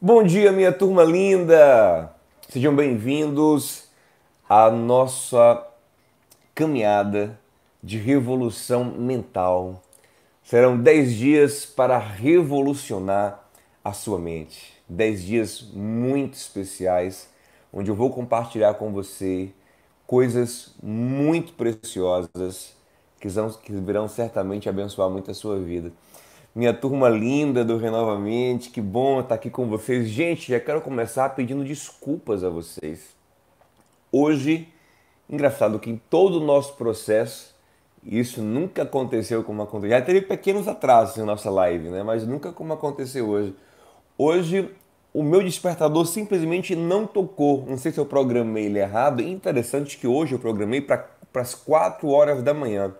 Bom dia, minha turma linda! Sejam bem-vindos à nossa caminhada de revolução mental. Serão 10 dias para revolucionar a sua mente. 10 dias muito especiais, onde eu vou compartilhar com você coisas muito preciosas que, vão, que virão certamente abençoar muito a sua vida minha turma linda do Renovamente, que bom estar aqui com vocês. Gente, já quero começar pedindo desculpas a vocês. Hoje, engraçado que em todo o nosso processo, isso nunca aconteceu como aconteceu. Já teve pequenos atrasos na nossa live, né? Mas nunca como aconteceu hoje. Hoje, o meu despertador simplesmente não tocou. Não sei se eu programei ele errado. Interessante que hoje eu programei para as 4 horas da manhã.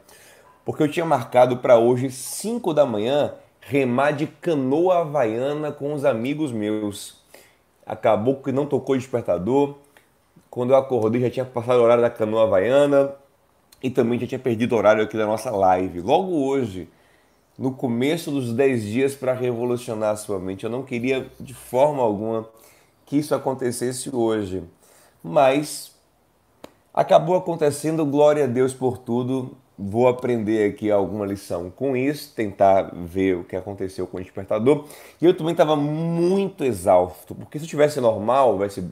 Porque eu tinha marcado para hoje, 5 da manhã, remar de canoa havaiana com os amigos meus. Acabou que não tocou despertador. Quando eu acordei já tinha passado o horário da canoa havaiana e também já tinha perdido o horário aqui da nossa live. Logo hoje, no começo dos 10 dias para revolucionar a sua mente, eu não queria de forma alguma que isso acontecesse hoje. Mas acabou acontecendo, glória a Deus por tudo vou aprender aqui alguma lição com isso, tentar ver o que aconteceu com o despertador. E eu também estava muito exausto, porque se eu tivesse normal, ser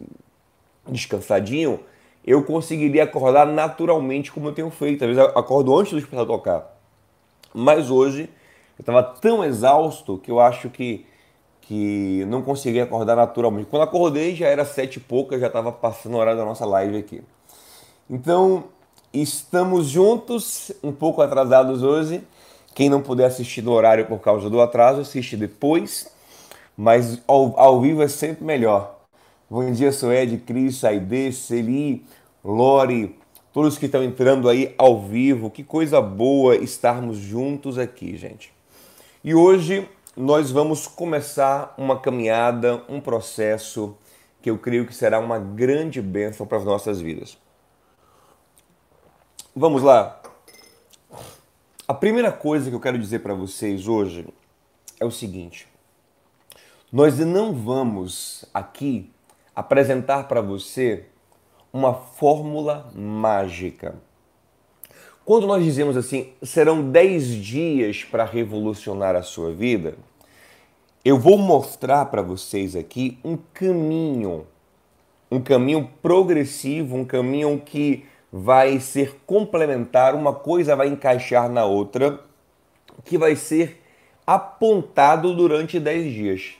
descansadinho, eu conseguiria acordar naturalmente como eu tenho feito. Às vezes acordo antes do despertador tocar. Mas hoje eu estava tão exausto que eu acho que que não conseguia acordar naturalmente. Quando acordei já era sete e pouca, já estava passando a hora da nossa live aqui. Então Estamos juntos, um pouco atrasados hoje. Quem não puder assistir no horário por causa do atraso, assiste depois. Mas ao, ao vivo é sempre melhor. Bom dia, Suede, Cris, Aide, Celi, Lore, todos que estão entrando aí ao vivo. Que coisa boa estarmos juntos aqui, gente. E hoje nós vamos começar uma caminhada, um processo que eu creio que será uma grande bênção para as nossas vidas. Vamos lá. A primeira coisa que eu quero dizer para vocês hoje é o seguinte: nós não vamos aqui apresentar para você uma fórmula mágica. Quando nós dizemos assim, serão 10 dias para revolucionar a sua vida, eu vou mostrar para vocês aqui um caminho, um caminho progressivo, um caminho que vai ser complementar, uma coisa vai encaixar na outra, que vai ser apontado durante 10 dias.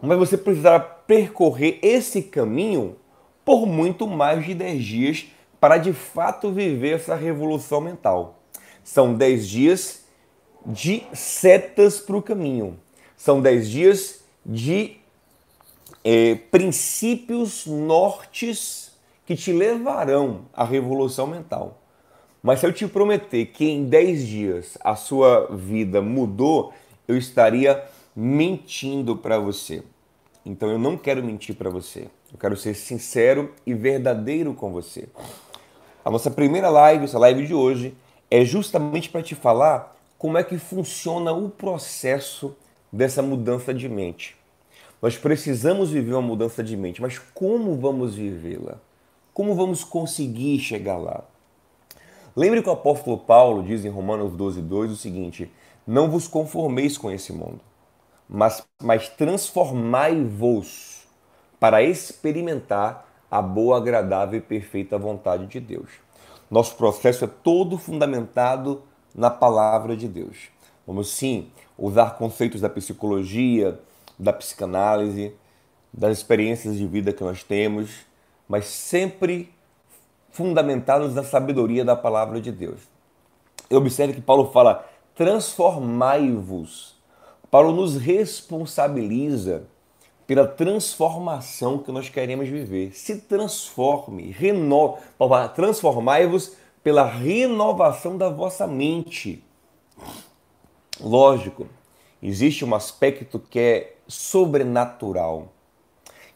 Mas você precisará percorrer esse caminho por muito mais de 10 dias para de fato viver essa revolução mental. São 10 dias de setas para o caminho. São 10 dias de é, princípios nortes que te levarão à revolução mental. Mas se eu te prometer que em 10 dias a sua vida mudou, eu estaria mentindo para você. Então eu não quero mentir para você. Eu quero ser sincero e verdadeiro com você. A nossa primeira live, essa live de hoje, é justamente para te falar como é que funciona o processo dessa mudança de mente. Nós precisamos viver uma mudança de mente, mas como vamos vivê-la? Como vamos conseguir chegar lá? Lembre que o apóstolo Paulo diz em Romanos 12, 2 o seguinte: Não vos conformeis com esse mundo, mas, mas transformai-vos para experimentar a boa, agradável e perfeita vontade de Deus. Nosso processo é todo fundamentado na palavra de Deus. Vamos sim usar conceitos da psicologia, da psicanálise, das experiências de vida que nós temos mas sempre fundamentados na sabedoria da palavra de Deus. Observe que Paulo fala: transformai-vos. Paulo nos responsabiliza pela transformação que nós queremos viver. Se transforme, renove. Transformai-vos pela renovação da vossa mente. Lógico, existe um aspecto que é sobrenatural.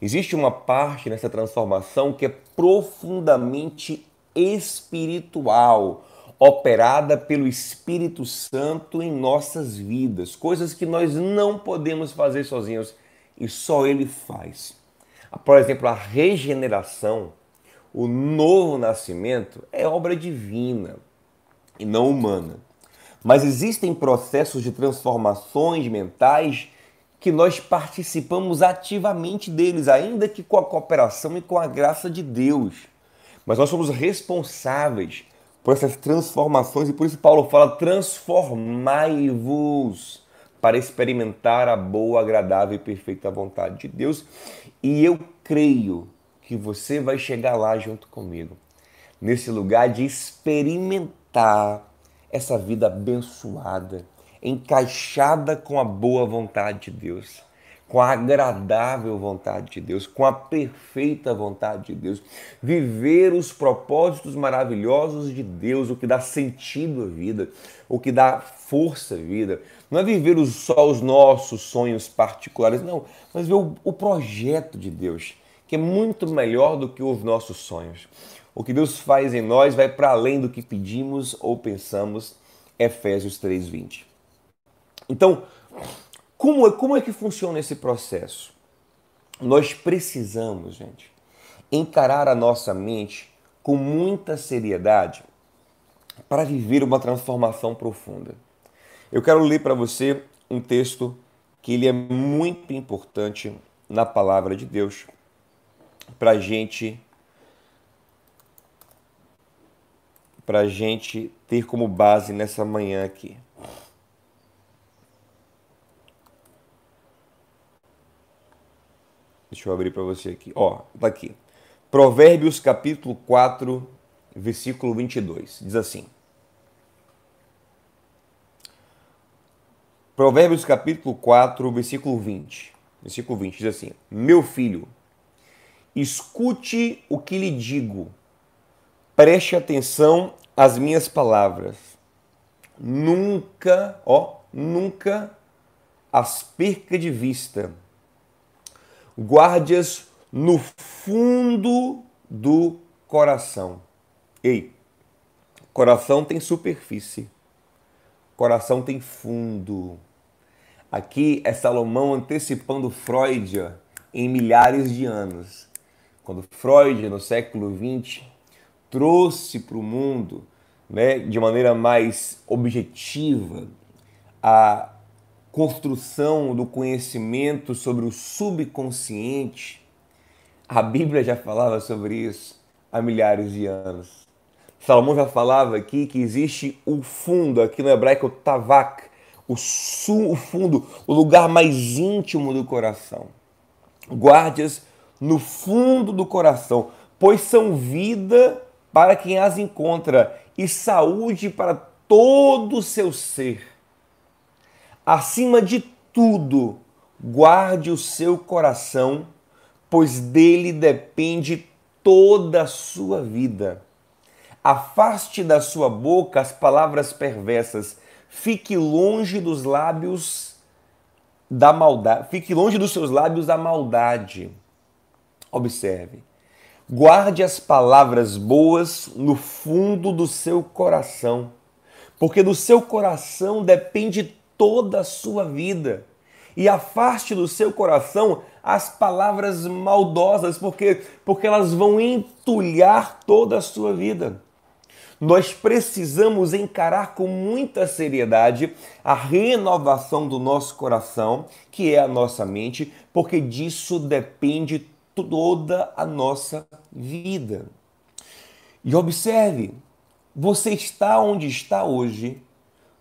Existe uma parte nessa transformação que é profundamente espiritual, operada pelo Espírito Santo em nossas vidas, coisas que nós não podemos fazer sozinhos. e só Ele faz. Por exemplo, a regeneração, o novo nascimento, é obra divina e não humana. Mas existem processos de transformações mentais que nós participamos ativamente deles, ainda que com a cooperação e com a graça de Deus. Mas nós somos responsáveis por essas transformações e por isso Paulo fala: transformai-vos para experimentar a boa, agradável e perfeita vontade de Deus. E eu creio que você vai chegar lá junto comigo, nesse lugar de experimentar essa vida abençoada, encaixada com a boa vontade de Deus, com a agradável vontade de Deus, com a perfeita vontade de Deus. Viver os propósitos maravilhosos de Deus, o que dá sentido à vida, o que dá força à vida. Não é viver só os nossos sonhos particulares, não, mas ver o, projeto de Deus, que é muito melhor do que os nossos sonhos. O que Deus faz em nós vai para além do que pedimos ou pensamos. Efésios 3:20. Então, como é, como é que funciona esse processo? Nós precisamos, gente, encarar a nossa mente com muita seriedade para viver uma transformação profunda. Eu quero ler para você um texto que ele é muito importante na palavra de Deus para gente para gente ter como base nessa manhã aqui. Deixa eu abrir para você aqui. Ó, tá aqui. Provérbios capítulo 4, versículo 22. Diz assim: Provérbios capítulo 4, versículo 20. Versículo 20 diz assim: Meu filho, escute o que lhe digo Preste atenção às minhas palavras. Nunca, ó, nunca as perca de vista. Guarde-as no fundo do coração. Ei, coração tem superfície, coração tem fundo. Aqui é Salomão antecipando Freud em milhares de anos. Quando Freud, no século XX, trouxe para o mundo, né, de maneira mais objetiva, a construção do conhecimento sobre o subconsciente. A Bíblia já falava sobre isso há milhares de anos. Salomão já falava aqui que existe o fundo, aqui no hebraico tavak, o, su, o fundo, o lugar mais íntimo do coração. Guarde-as no fundo do coração, pois são vida para quem as encontra e saúde para todo o seu ser. Acima de tudo, guarde o seu coração, pois dele depende toda a sua vida. Afaste da sua boca as palavras perversas, fique longe dos lábios da maldade, fique longe dos seus lábios da maldade. Observe. Guarde as palavras boas no fundo do seu coração, porque do seu coração depende toda a sua vida. E afaste do seu coração as palavras maldosas, porque, porque elas vão entulhar toda a sua vida. Nós precisamos encarar com muita seriedade a renovação do nosso coração, que é a nossa mente, porque disso depende toda a nossa vida. E observe, você está onde está hoje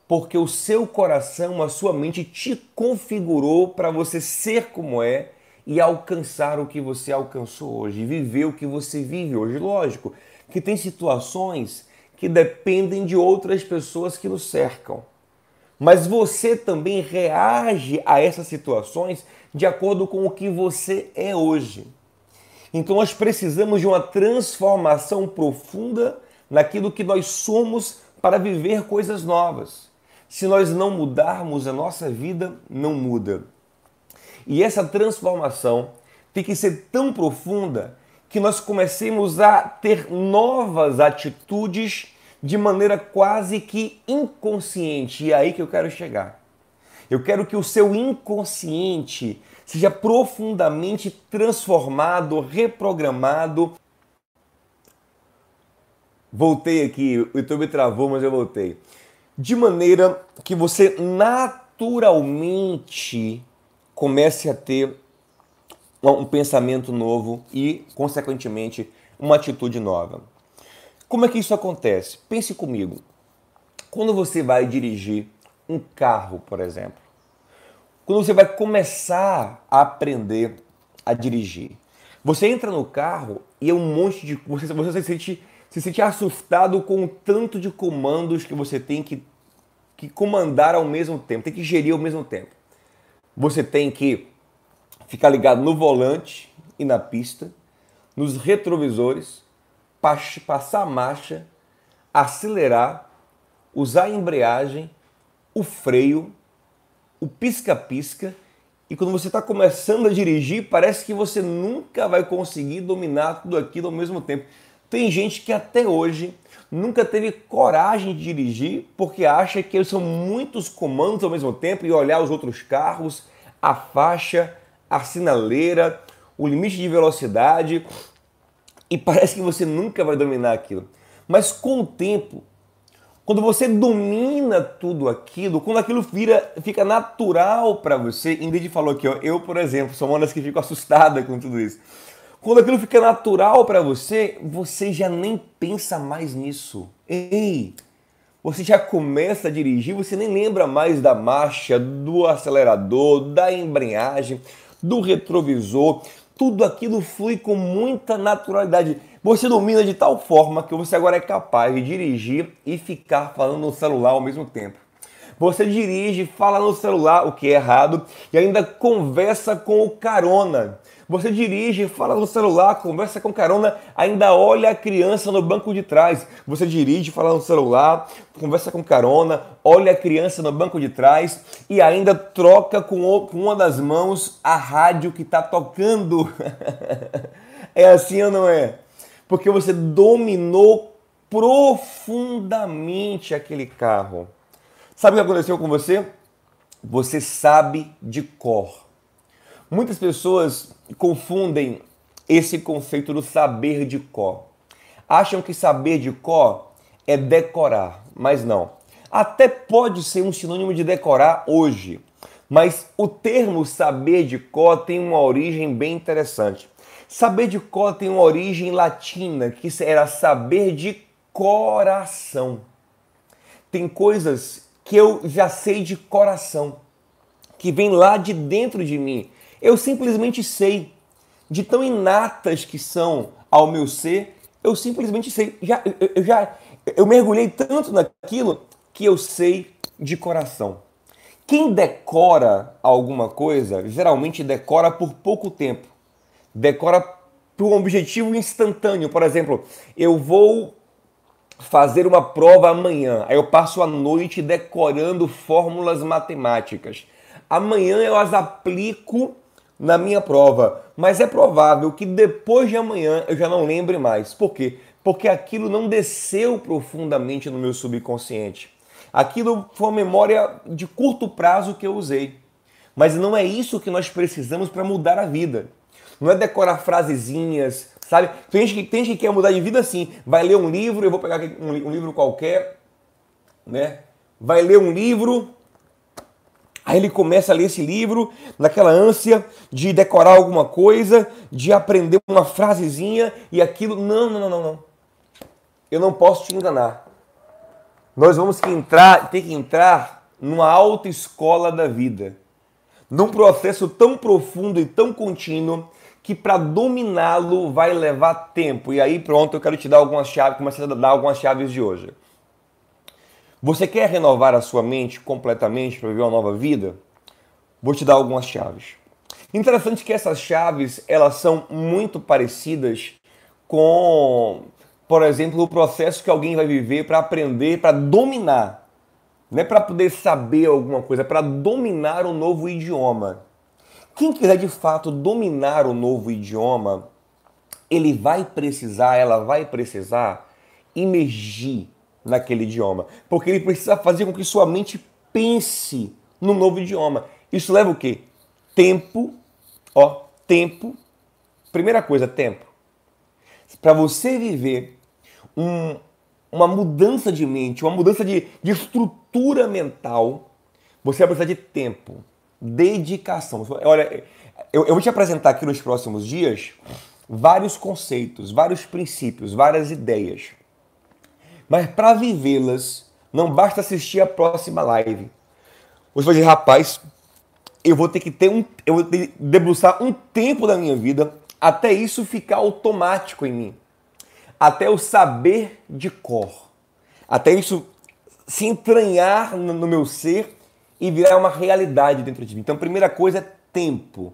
porque o seu coração, a sua mente te configurou para você ser como é e alcançar o que você alcançou hoje, viver o que você vive hoje. Lógico que tem situações que dependem de outras pessoas que nos cercam. Mas você também reage a essas situações de acordo com o que você é hoje. Então nós precisamos de uma transformação profunda naquilo que nós somos para viver coisas novas. Se nós não mudarmos, a nossa vida não muda. E essa transformação tem que ser tão profunda que nós comecemos a ter novas atitudes de maneira quase que inconsciente. E é aí que eu quero chegar. Eu quero que o seu inconsciente seja profundamente transformado, reprogramado. Voltei aqui, o YouTube travou, mas eu voltei. De maneira que você naturalmente comece a ter um pensamento novo e, consequentemente, uma atitude nova. Como é que isso acontece? Pense comigo. Quando você vai dirigir um carro, por exemplo, quando você vai começar a aprender a dirigir, você entra no carro e é um monte de. Você, você se, sente, se sente assustado com o tanto de comandos que você tem que, que comandar ao mesmo tempo, tem que gerir ao mesmo tempo. Você tem que ficar ligado no volante e na pista, nos retrovisores, passar a marcha, acelerar, usar a embreagem, o freio, o pisca-pisca. E quando você está começando a dirigir, parece que você nunca vai conseguir dominar tudo aquilo ao mesmo tempo. Tem gente que até hoje nunca teve coragem de dirigir porque acha que são muitos comandos ao mesmo tempo e olhar os outros carros, a faixa, a sinaleira, o limite de velocidade e parece que você nunca vai dominar aquilo. Mas com o tempo, quando você domina tudo aquilo, quando aquilo vira, fica natural para você, Ingrid falou aqui, ó, eu, por exemplo, sou uma das que fico assustada com tudo isso. Quando aquilo fica natural para você, você já nem pensa mais nisso. Ei, você já começa a dirigir, você nem lembra mais da marcha, do acelerador, da embreagem, do retrovisor. Tudo aquilo flui com muita naturalidade. Você domina de tal forma que você agora é capaz de dirigir e ficar falando no celular ao mesmo tempo. Você dirige, fala no celular, o que é errado, e ainda conversa com o carona. Você dirige, fala no celular, conversa com carona, ainda olha a criança no banco de trás. Você dirige, fala no celular, conversa com carona, olha a criança no banco de trás e ainda troca com uma das mãos a rádio que está tocando. é assim ou não é? Porque você dominou profundamente aquele carro. Sabe o que aconteceu com você? Você sabe de cor. Muitas pessoas confundem esse conceito do saber de cor. Acham que saber de cor é decorar, mas não. Até pode ser um sinônimo de decorar hoje, mas o termo saber de cor tem uma origem bem interessante. Saber de cor tem uma origem latina, que era saber de coração. Tem coisas que eu já sei de coração, que vem lá de dentro de mim. Eu simplesmente sei de tão inatas que são ao meu ser, eu simplesmente sei. Já, eu, eu já eu mergulhei tanto naquilo que eu sei de coração. Quem decora alguma coisa, geralmente decora por pouco tempo. Decora por um objetivo instantâneo. Por exemplo, eu vou fazer uma prova amanhã. Aí eu passo a noite decorando fórmulas matemáticas. Amanhã eu as aplico na minha prova, mas é provável que depois de amanhã eu já não lembre mais. Por quê? Porque aquilo não desceu profundamente no meu subconsciente. Aquilo foi uma memória de curto prazo que eu usei. Mas não é isso que nós precisamos para mudar a vida. Não é decorar frasezinhas, sabe? Tem gente, que, tem gente que quer mudar de vida assim. Vai ler um livro, eu vou pegar um, um livro qualquer, né? Vai ler um livro, Aí ele começa a ler esse livro naquela ânsia de decorar alguma coisa, de aprender uma frasezinha e aquilo. Não, não, não, não. Eu não posso te enganar. Nós vamos que entrar, ter que entrar numa alta escola da vida, num processo tão profundo e tão contínuo que para dominá-lo vai levar tempo. E aí pronto, eu quero te dar algumas chaves, começar a dar algumas chaves de hoje. Você quer renovar a sua mente completamente para viver uma nova vida? Vou te dar algumas chaves. Interessante que essas chaves elas são muito parecidas com, por exemplo, o processo que alguém vai viver para aprender, para dominar. Não é para poder saber alguma coisa, é para dominar um novo idioma. Quem quiser de fato dominar o um novo idioma, ele vai precisar, ela vai precisar imergir naquele idioma, porque ele precisa fazer com que sua mente pense no novo idioma. Isso leva o quê? Tempo, ó, tempo. Primeira coisa, tempo. Para você viver um, uma mudança de mente, uma mudança de, de estrutura mental, você vai precisar de tempo, dedicação. Olha, eu, eu vou te apresentar aqui nos próximos dias vários conceitos, vários princípios, várias ideias. Mas para vivê-las, não basta assistir a próxima live. Você vai dizer, rapaz, eu vou ter que ter um, eu vou ter que debruçar um tempo da minha vida até isso ficar automático em mim até o saber de cor, até isso se entranhar no meu ser e virar uma realidade dentro de mim. Então, a primeira coisa é tempo.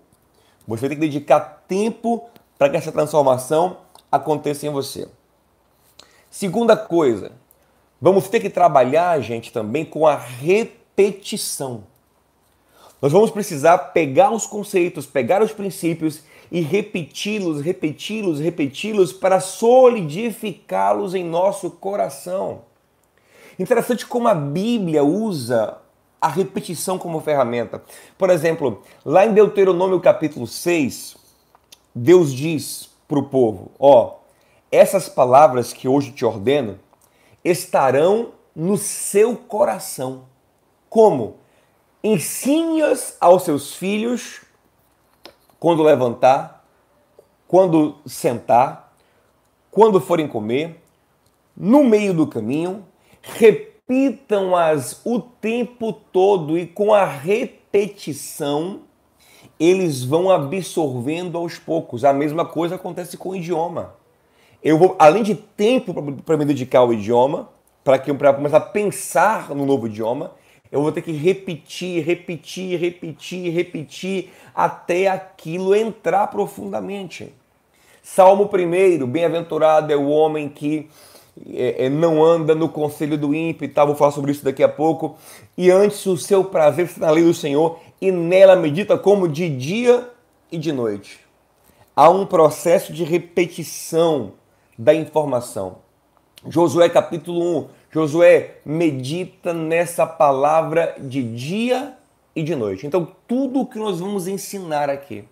Você tem que dedicar tempo para que essa transformação aconteça em você. Segunda coisa, vamos ter que trabalhar, gente, também com a repetição. Nós vamos precisar pegar os conceitos, pegar os princípios e repeti-los, repeti-los, repeti-los para solidificá-los em nosso coração. Interessante como a Bíblia usa a repetição como ferramenta. Por exemplo, lá em Deuteronômio capítulo 6, Deus diz para o povo: Ó, essas palavras que hoje te ordeno estarão no seu coração. Como? Ensine-as aos seus filhos quando levantar, quando sentar, quando forem comer, no meio do caminho, repitam-as o tempo todo e com a repetição eles vão absorvendo aos poucos. A mesma coisa acontece com o idioma. Eu vou, além de tempo para me dedicar ao idioma, para começar a pensar no novo idioma, eu vou ter que repetir, repetir, repetir, repetir até aquilo entrar profundamente. Salmo 1, bem-aventurado é o homem que é, é, não anda no conselho do ímpio e tal, vou falar sobre isso daqui a pouco. E antes o seu prazer está na lei do Senhor e nela medita como de dia e de noite. Há um processo de repetição da informação. Josué capítulo 1, Josué medita nessa palavra de dia e de noite. Então, tudo o que nós vamos ensinar aqui,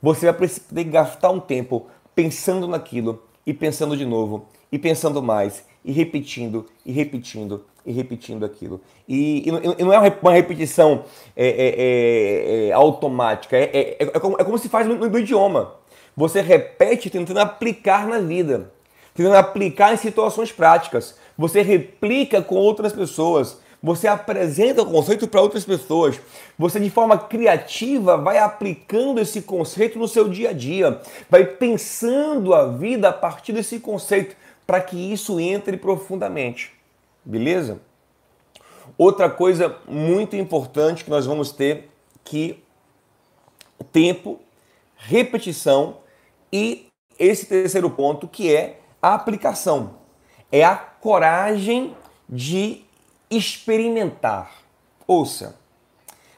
você vai que gastar um tempo pensando naquilo e pensando de novo e pensando mais e repetindo e repetindo e repetindo aquilo. E, e, e não é uma repetição é, é, é, é automática, é, é, é, como, é, como, se faz no, no idioma. Você repete tentando aplicar na vida, tentando aplicar em situações práticas você replica com outras pessoas, você apresenta o conceito para outras pessoas, você de forma criativa vai aplicando esse conceito no seu dia a dia, vai pensando a vida a partir desse conceito para que isso entre profundamente. Beleza? Outra coisa muito importante que nós vamos ter que tempo, repetição e esse terceiro ponto que é a aplicação é a coragem de experimentar. Ouça,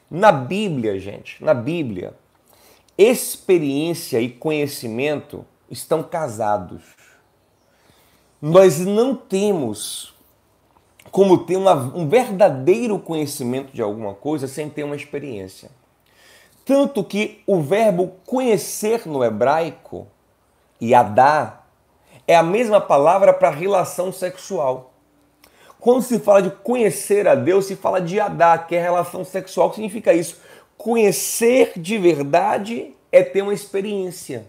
na Bíblia, gente, na Bíblia, experiência e conhecimento estão casados. Nós não temos como ter uma, um verdadeiro conhecimento de alguma coisa sem ter uma experiência. Tanto que o verbo conhecer no hebraico, yadá, é a mesma palavra para relação sexual. Quando se fala de conhecer a Deus, se fala de adar, que é relação sexual. O que significa isso? Conhecer de verdade é ter uma experiência.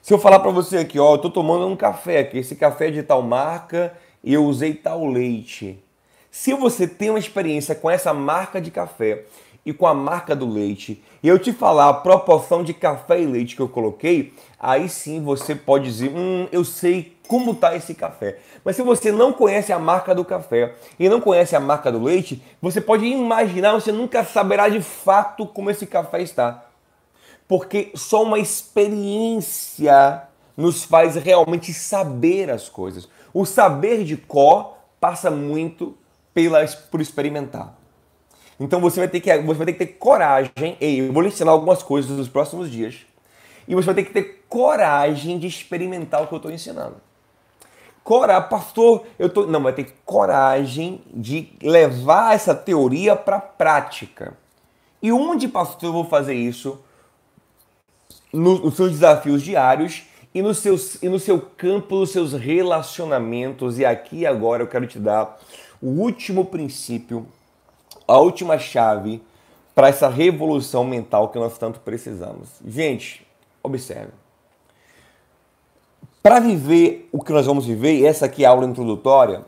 Se eu falar para você aqui, ó, eu tô tomando um café aqui, esse café é de tal marca e eu usei tal leite. Se você tem uma experiência com essa marca de café e com a marca do leite, e eu te falar a proporção de café e leite que eu coloquei, aí sim você pode dizer, hum, eu sei como tá esse café. Mas se você não conhece a marca do café e não conhece a marca do leite, você pode imaginar, você nunca saberá de fato como esse café está. Porque só uma experiência nos faz realmente saber as coisas. O saber de cor passa muito pela, por experimentar. Então você vai ter que, você vai ter que ter coragem. Ei, eu vou lhe ensinar algumas coisas nos próximos dias. E você vai ter que ter coragem de experimentar o que eu estou ensinando. coragem, pastor, eu tô, não, vai ter coragem de levar essa teoria para a prática. E onde, pastor, eu vou fazer isso? Nos seus desafios diários e no, seus, e no seu campo, nos seus relacionamentos. E aqui agora eu quero te dar o último princípio, a última chave para essa revolução mental que nós tanto precisamos. Gente, observe. Para viver o que nós vamos viver, essa aqui é a aula introdutória,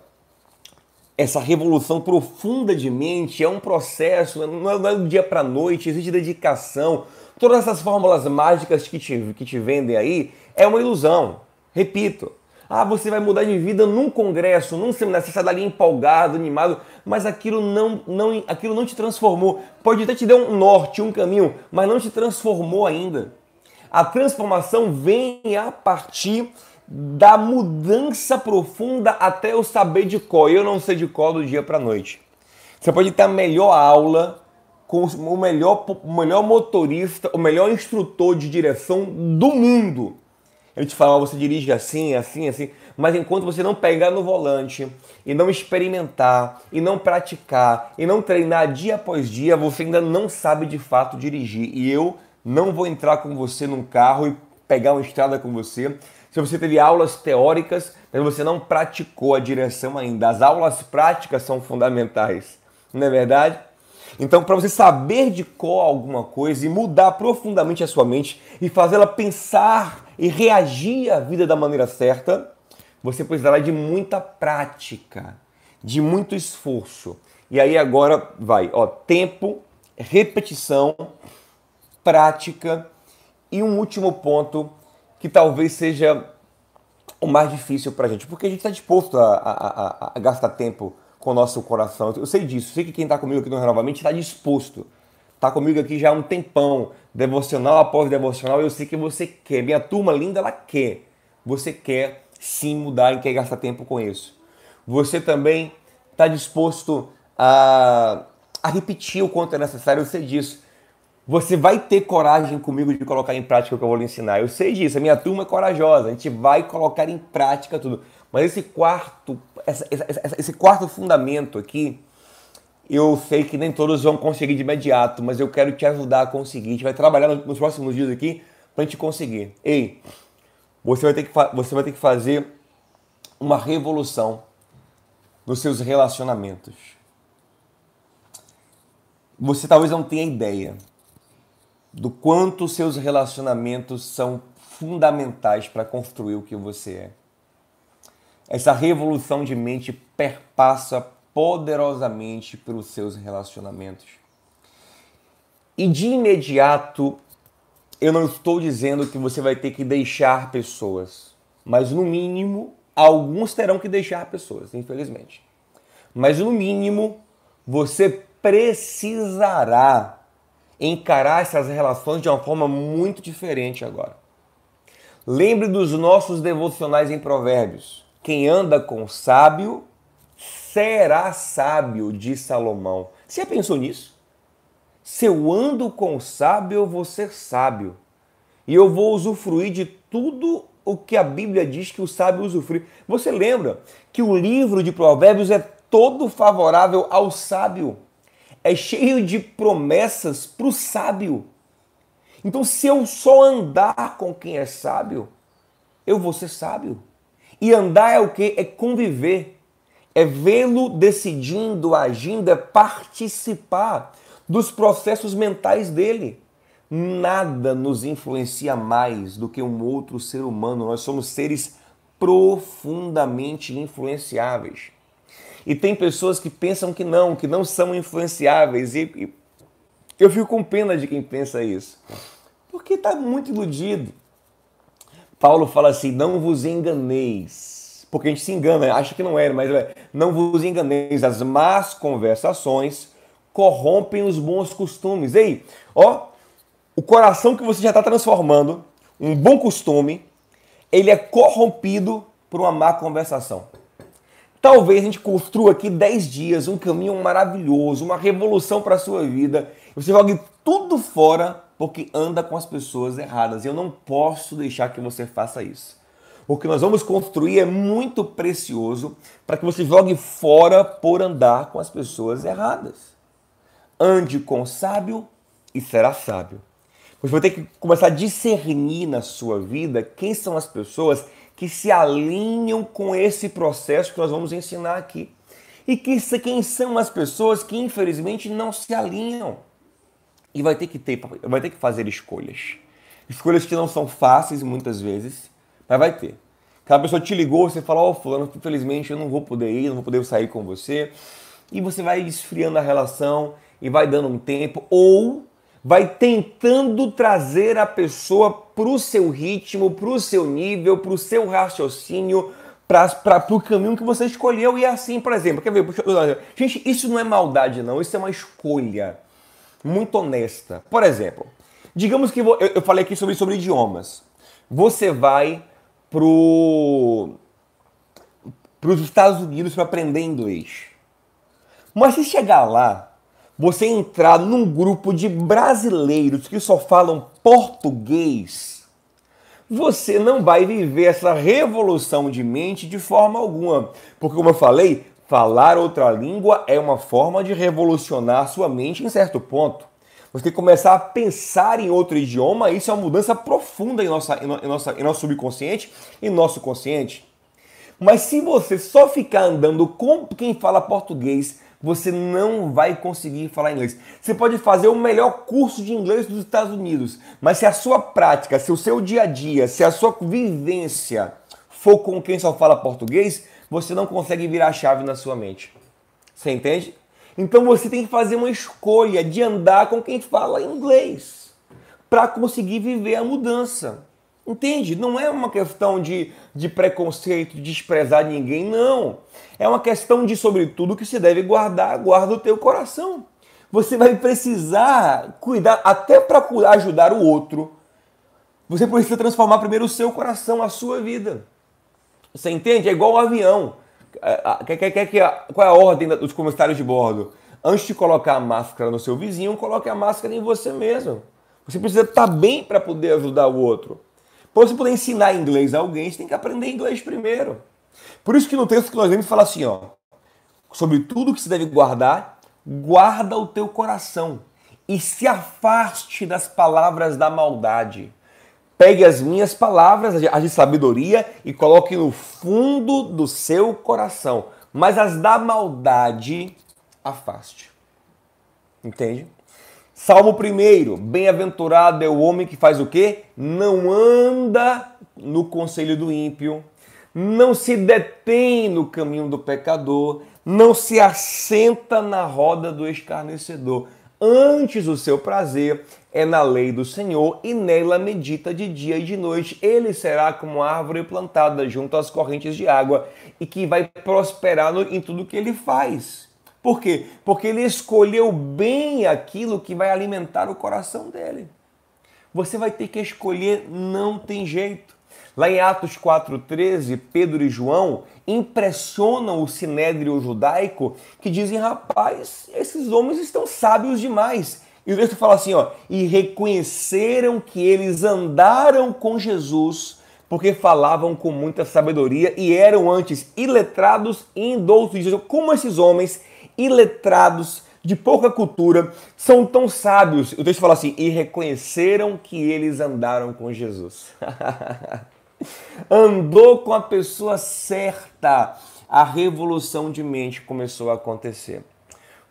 essa revolução profunda de mente é um processo, não é do dia para a noite, existe dedicação. Todas essas fórmulas mágicas que te, que te vendem aí é uma ilusão. Repito, ah, você vai mudar de vida num congresso, num seminário, você sai dali empolgado, animado, mas aquilo não, não, aquilo não te transformou. Pode até te dar um norte, um caminho, mas não te transformou ainda. A transformação vem a partir da mudança profunda até o saber de cor. Eu não sei de cor do dia para noite. Você pode ter a melhor aula com o melhor, o melhor motorista, o melhor instrutor de direção do mundo. Ele te fala, você dirige assim, assim, assim. Mas enquanto você não pegar no volante e não experimentar, e não praticar, e não treinar dia após dia, você ainda não sabe de fato dirigir. E eu não vou entrar com você num carro e pegar uma estrada com você. Se você teve aulas teóricas, mas você não praticou a direção ainda. As aulas práticas são fundamentais, não é verdade? Então, para você saber de qual alguma coisa e mudar profundamente a sua mente e fazê-la pensar e reagir à vida da maneira certa, você precisará de muita prática, de muito esforço. E aí agora vai, ó, tempo, repetição prática e um último ponto que talvez seja o mais difícil para a gente, porque a gente está disposto a, a, a, a, gastar tempo com o nosso coração. Eu sei disso, sei que quem está comigo aqui no Renovamente está disposto. Está comigo aqui já há um tempão, devocional após devocional, eu sei que você quer. Minha turma linda, ela quer. Você quer sim mudar e quer gastar tempo com isso. Você também está disposto a, a repetir o quanto é necessário, eu sei disso. Você vai ter coragem comigo de colocar em prática o que eu vou lhe ensinar. Eu sei disso, a minha turma é corajosa, a gente vai colocar em prática tudo. Mas esse quarto, essa, essa, esse quarto fundamento aqui, eu sei que nem todos vão conseguir de imediato, mas eu quero te ajudar a conseguir. A gente vai trabalhar nos próximos dias aqui para a gente conseguir. Ei, você vai, ter que você vai ter que fazer uma revolução nos seus relacionamentos. Você talvez não tenha ideia, do quanto seus relacionamentos são fundamentais para construir o que você é. Essa revolução de mente perpassa poderosamente pelos seus relacionamentos. E de imediato, eu não estou dizendo que você vai ter que deixar pessoas, mas no mínimo, alguns terão que deixar pessoas, infelizmente. Mas no mínimo, você precisará encarar essas relações de uma forma muito diferente agora. Lembre dos nossos devocionais em Provérbios. Quem anda com sábio será sábio, diz Salomão. Você já pensou nisso? Se eu ando com sábio, eu vou ser sábio. E eu vou usufruir de tudo o que a Bíblia diz que o sábio usufrui. Você lembra que o livro de Provérbios é todo favorável ao sábio é cheio de promessas para o sábio. Então, se eu só andar com quem é sábio, eu vou ser sábio. E andar é o que? É conviver. É vê-lo decidindo, agindo, é participar dos processos mentais dele. Nada nos influencia mais do que um outro ser humano. Nós somos seres profundamente influenciáveis. E tem pessoas que pensam que não, que não são influenciáveis. E, e eu fico com pena de quem pensa isso. Porque está muito iludido. Paulo fala assim: não vos enganeis. Porque a gente se engana, acha que não é, mas é, não vos enganeis. As más conversações corrompem os bons costumes. Ei, ó, o coração que você já está transformando, um bom costume, ele é corrompido por uma má conversação. Talvez a gente construa aqui 10 dias um caminho maravilhoso, uma revolução para a sua vida. Você jogue tudo fora porque anda com as pessoas erradas. Eu não posso deixar que você faça isso. porque nós vamos construir é muito precioso para que você jogue fora por andar com as pessoas erradas. Ande com o sábio e será sábio. Você vai ter que começar a discernir na sua vida quem são as pessoas que se alinham com esse processo que nós vamos ensinar aqui. E que, quem são as pessoas que infelizmente não se alinham. E vai ter que ter, vai ter que fazer escolhas. Escolhas que não são fáceis muitas vezes, mas vai ter. Aquela pessoa te ligou, você fala, ó, oh, fulano, infelizmente eu não vou poder ir, não vou poder sair com você. E você vai esfriando a relação e vai dando um tempo, ou vai tentando trazer a pessoa para o seu ritmo, para o seu nível, para o seu raciocínio, para o caminho que você escolheu. E é assim, por exemplo, quer ver? Gente, isso não é maldade, não, isso é uma escolha muito honesta. Por exemplo, digamos que eu, eu falei aqui sobre, sobre idiomas. Você vai para os Estados Unidos para aprender inglês. Mas se chegar lá, você entrar num grupo de brasileiros que só falam português, você não vai viver essa revolução de mente de forma alguma. Porque, como eu falei, falar outra língua é uma forma de revolucionar sua mente em certo ponto. Você tem que começar a pensar em outro idioma, isso é uma mudança profunda em, nossa, em, nossa, em nosso subconsciente e nosso consciente. Mas se você só ficar andando com quem fala português, você não vai conseguir falar inglês. Você pode fazer o melhor curso de inglês dos Estados Unidos, mas se a sua prática, se o seu dia a dia, se a sua vivência for com quem só fala português, você não consegue virar a chave na sua mente. Você entende? Então você tem que fazer uma escolha de andar com quem fala inglês para conseguir viver a mudança. Entende? Não é uma questão de, de preconceito, de desprezar ninguém, não. É uma questão de, sobretudo, que você deve guardar, guarda o teu coração. Você vai precisar cuidar, até para ajudar o outro, você precisa transformar primeiro o seu coração, a sua vida. Você entende? É igual um avião. Quer, qual é a ordem dos comissários de bordo? Antes de colocar a máscara no seu vizinho, coloque a máscara em você mesmo. Você precisa estar bem para poder ajudar o outro. Para você poder ensinar inglês a alguém, você tem que aprender inglês primeiro. Por isso que no texto que nós vemos fala assim, ó, sobre tudo que se deve guardar, guarda o teu coração e se afaste das palavras da maldade. Pegue as minhas palavras, as de sabedoria, e coloque no fundo do seu coração. Mas as da maldade, afaste. Entende? Salmo 1, bem-aventurado é o homem que faz o quê? Não anda no conselho do ímpio, não se detém no caminho do pecador, não se assenta na roda do escarnecedor. Antes o seu prazer é na lei do Senhor e nela medita de dia e de noite. Ele será como árvore plantada junto às correntes de água e que vai prosperar em tudo que ele faz. Por quê? Porque ele escolheu bem aquilo que vai alimentar o coração dele. Você vai ter que escolher, não tem jeito. Lá em Atos 4,13, Pedro e João impressionam o sinédrio judaico que dizem: rapaz, esses homens estão sábios demais. E o texto fala assim: ó, e reconheceram que eles andaram com Jesus porque falavam com muita sabedoria e eram antes iletrados e indoutos. Como esses homens iletrados, de pouca cultura, são tão sábios. O texto fala assim: e reconheceram que eles andaram com Jesus. Andou com a pessoa certa. A revolução de mente começou a acontecer.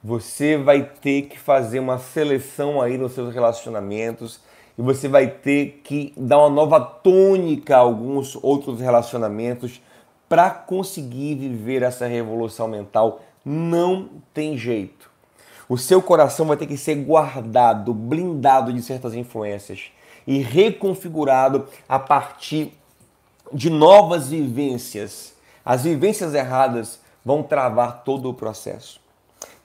Você vai ter que fazer uma seleção aí nos seus relacionamentos e você vai ter que dar uma nova tônica a alguns outros relacionamentos para conseguir viver essa revolução mental. Não tem jeito. O seu coração vai ter que ser guardado, blindado de certas influências e reconfigurado a partir de novas vivências. As vivências erradas vão travar todo o processo.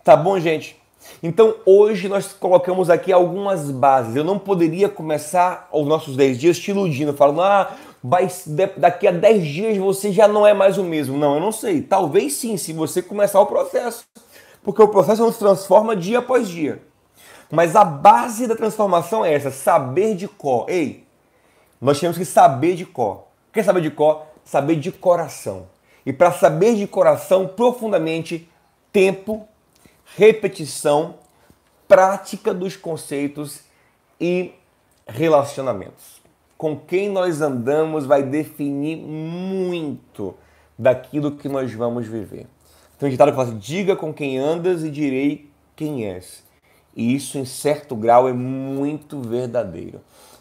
Tá bom, gente? Então hoje nós colocamos aqui algumas bases. Eu não poderia começar os nossos 10 dias te iludindo, falando, ah, vai, daqui a 10 dias você já não é mais o mesmo. Não, eu não sei. Talvez sim, se você começar o processo. Porque o processo não se transforma dia após dia. Mas a base da transformação é essa, saber de cor. Ei, nós temos que saber de cor. Quer saber de cor? saber de coração. E para saber de coração profundamente, tempo, repetição, prática dos conceitos e relacionamentos. Com quem nós andamos vai definir muito daquilo que nós vamos viver. Tem um ditado que fala assim, diga com quem andas e direi quem és. E isso, em certo grau, é muito verdadeiro.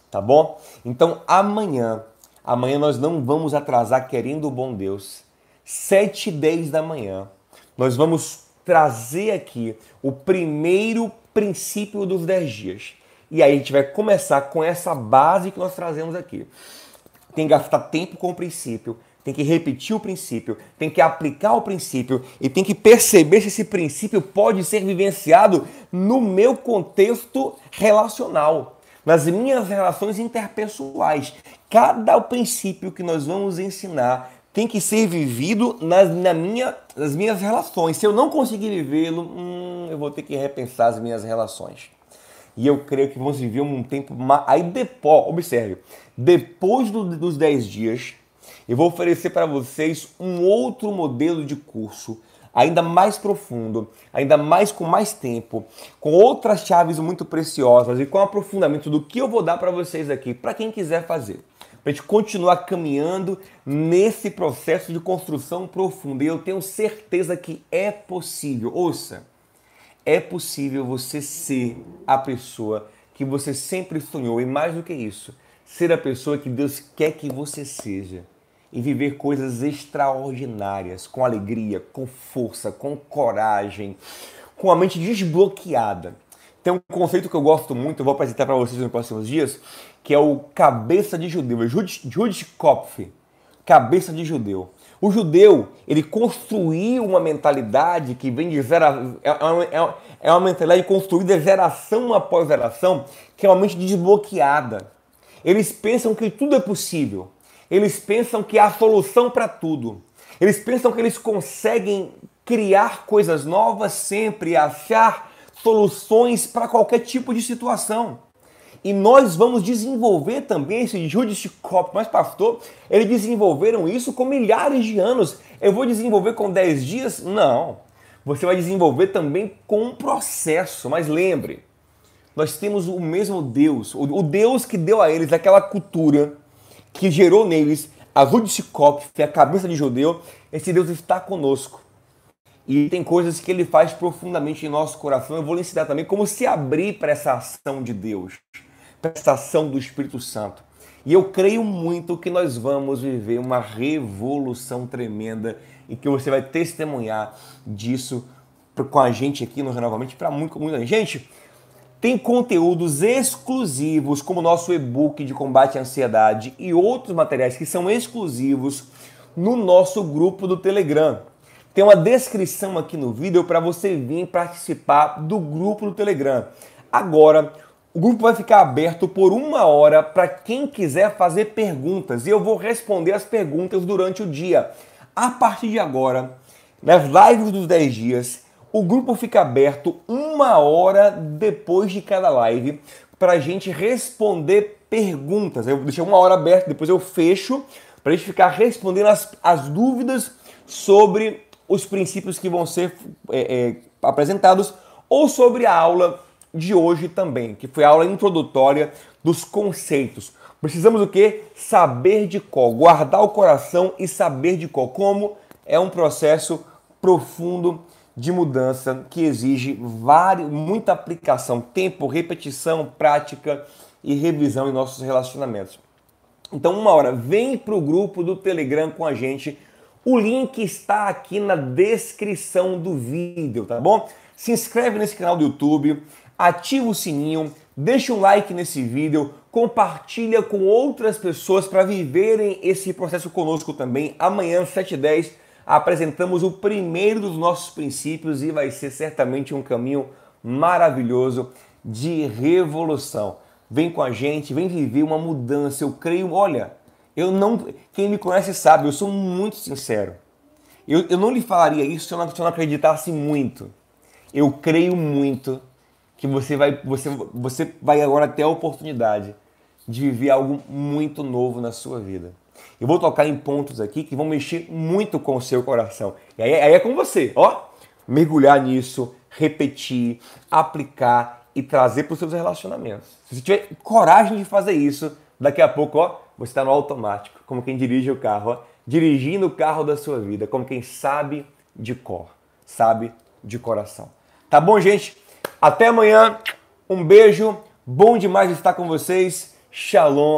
Tá bom? Então, amanhã, amanhã nós não vamos atrasar querendo o bom Deus. 7 e 10 da manhã, nós vamos trazer aqui o primeiro princípio dos 10 dias. E aí a gente vai começar com essa base que nós trazemos aqui. Tem que gastar tempo com o princípio, tem que repetir o princípio, tem que aplicar o princípio e tem que perceber se esse princípio pode ser vivenciado no meu contexto relacional, nas minhas relações interpessoais. Cada princípio que nós vamos ensinar tem que ser vivido nas, na minha, nas minhas relações. Se eu não conseguir vivê-lo, hum, eu vou ter que repensar as minhas relações. E eu creio que vamos viver um tempo. Aí depois, observe, depois do, dos 10 dias, eu vou oferecer para vocês um outro modelo de curso, ainda mais profundo, ainda mais com mais tempo, com outras chaves muito preciosas e com aprofundamento do que eu vou dar para vocês aqui, para quem quiser fazer. Para a gente continuar caminhando nesse processo de construção profunda. E eu tenho certeza que é possível. Ouça, é possível você ser a pessoa que você sempre sonhou. E mais do que isso, ser a pessoa que Deus quer que você seja e viver coisas extraordinárias, com alegria, com força, com coragem, com a mente desbloqueada. Tem um conceito que eu gosto muito, eu vou apresentar para vocês nos próximos dias, que é o cabeça de judeu, é Judith Kopf, cabeça de judeu. O judeu, ele construiu uma mentalidade que vem de zera, é, é, é, é uma mentalidade construída geração após geração, que é uma mente desbloqueada. Eles pensam que tudo é possível. Eles pensam que há solução para tudo. Eles pensam que eles conseguem criar coisas novas sempre, achar soluções para qualquer tipo de situação. E nós vamos desenvolver também esse Judith Cop, mas pastor, eles desenvolveram isso com milhares de anos. Eu vou desenvolver com 10 dias? Não. Você vai desenvolver também com um processo. Mas lembre, nós temos o mesmo Deus, o Deus que deu a eles aquela cultura que gerou neles a que é a cabeça de judeu, esse Deus está conosco. E tem coisas que ele faz profundamente em nosso coração. Eu vou lhe ensinar também como se abrir para essa ação de Deus, para essa ação do Espírito Santo. E eu creio muito que nós vamos viver uma revolução tremenda e que você vai testemunhar disso com a gente aqui no Renovamente para muito, muita gente. Tem conteúdos exclusivos, como o nosso e-book de combate à ansiedade e outros materiais que são exclusivos no nosso grupo do Telegram. Tem uma descrição aqui no vídeo para você vir participar do grupo do Telegram. Agora, o grupo vai ficar aberto por uma hora para quem quiser fazer perguntas e eu vou responder as perguntas durante o dia. A partir de agora, nas lives dos 10 dias, o grupo fica aberto uma hora depois de cada live para a gente responder perguntas. Eu deixei uma hora aberta, depois eu fecho para a gente ficar respondendo as, as dúvidas sobre os princípios que vão ser é, é, apresentados ou sobre a aula de hoje também, que foi a aula introdutória dos conceitos. Precisamos o que? Saber de qual, guardar o coração e saber de qual. Como é um processo profundo de mudança que exige vários, muita aplicação, tempo, repetição, prática e revisão em nossos relacionamentos. Então, uma hora, vem para o grupo do Telegram com a gente. O link está aqui na descrição do vídeo, tá bom? Se inscreve nesse canal do YouTube, ativa o sininho, deixa um like nesse vídeo, compartilha com outras pessoas para viverem esse processo conosco também. Amanhã, 7h10, apresentamos o primeiro dos nossos princípios e vai ser certamente um caminho maravilhoso de revolução. Vem com a gente, vem viver uma mudança. Eu creio, olha, eu não. Quem me conhece sabe, eu sou muito sincero. Eu, eu não lhe falaria isso se eu, não, se eu não acreditasse muito. Eu creio muito que você vai, você, você vai agora ter a oportunidade de viver algo muito novo na sua vida. Eu vou tocar em pontos aqui que vão mexer muito com o seu coração. E aí, aí é com você, ó. Mergulhar nisso, repetir, aplicar e trazer para os seus relacionamentos. Se você tiver coragem de fazer isso, daqui a pouco, ó, você está no automático, como quem dirige o carro, ó, dirigindo o carro da sua vida, como quem sabe de cor, sabe de coração. Tá bom, gente? Até amanhã. Um beijo. Bom demais estar com vocês. Shalom.